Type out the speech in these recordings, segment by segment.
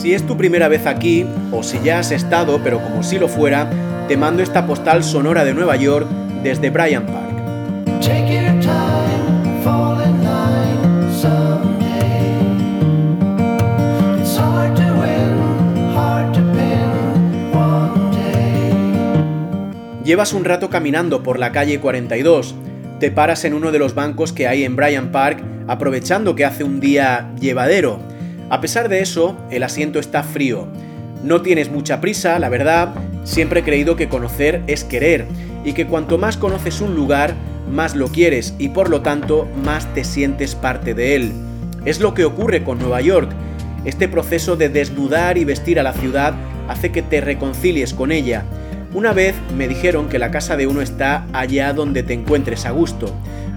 Si es tu primera vez aquí, o si ya has estado, pero como si lo fuera, te mando esta postal sonora de Nueva York desde Bryant Park. Llevas un rato caminando por la calle 42, te paras en uno de los bancos que hay en Bryant Park aprovechando que hace un día llevadero. A pesar de eso, el asiento está frío. No tienes mucha prisa, la verdad, siempre he creído que conocer es querer y que cuanto más conoces un lugar, más lo quieres y por lo tanto más te sientes parte de él. Es lo que ocurre con Nueva York. Este proceso de desnudar y vestir a la ciudad hace que te reconcilies con ella una vez me dijeron que la casa de uno está allá donde te encuentres a gusto.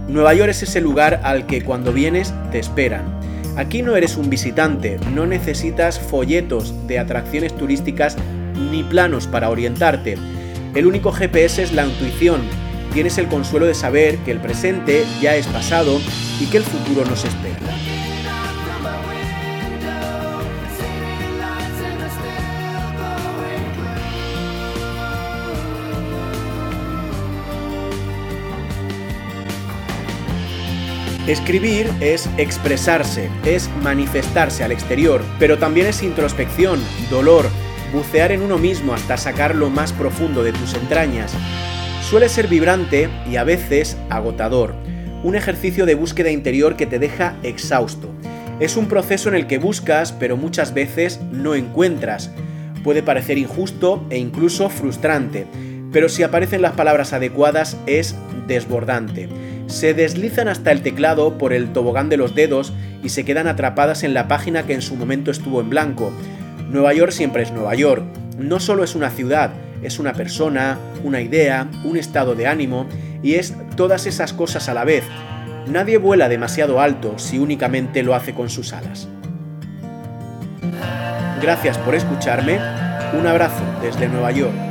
Nueva York es ese lugar al que cuando vienes te esperan. Aquí no eres un visitante, no necesitas folletos de atracciones turísticas ni planos para orientarte. El único GPS es la intuición. Tienes el consuelo de saber que el presente ya es pasado y que el futuro nos espera. Escribir es expresarse, es manifestarse al exterior, pero también es introspección, dolor, bucear en uno mismo hasta sacar lo más profundo de tus entrañas. Suele ser vibrante y a veces agotador, un ejercicio de búsqueda interior que te deja exhausto. Es un proceso en el que buscas, pero muchas veces no encuentras. Puede parecer injusto e incluso frustrante, pero si aparecen las palabras adecuadas es desbordante se deslizan hasta el teclado por el tobogán de los dedos y se quedan atrapadas en la página que en su momento estuvo en blanco. Nueva York siempre es Nueva York. No solo es una ciudad, es una persona, una idea, un estado de ánimo y es todas esas cosas a la vez. Nadie vuela demasiado alto si únicamente lo hace con sus alas. Gracias por escucharme. Un abrazo desde Nueva York.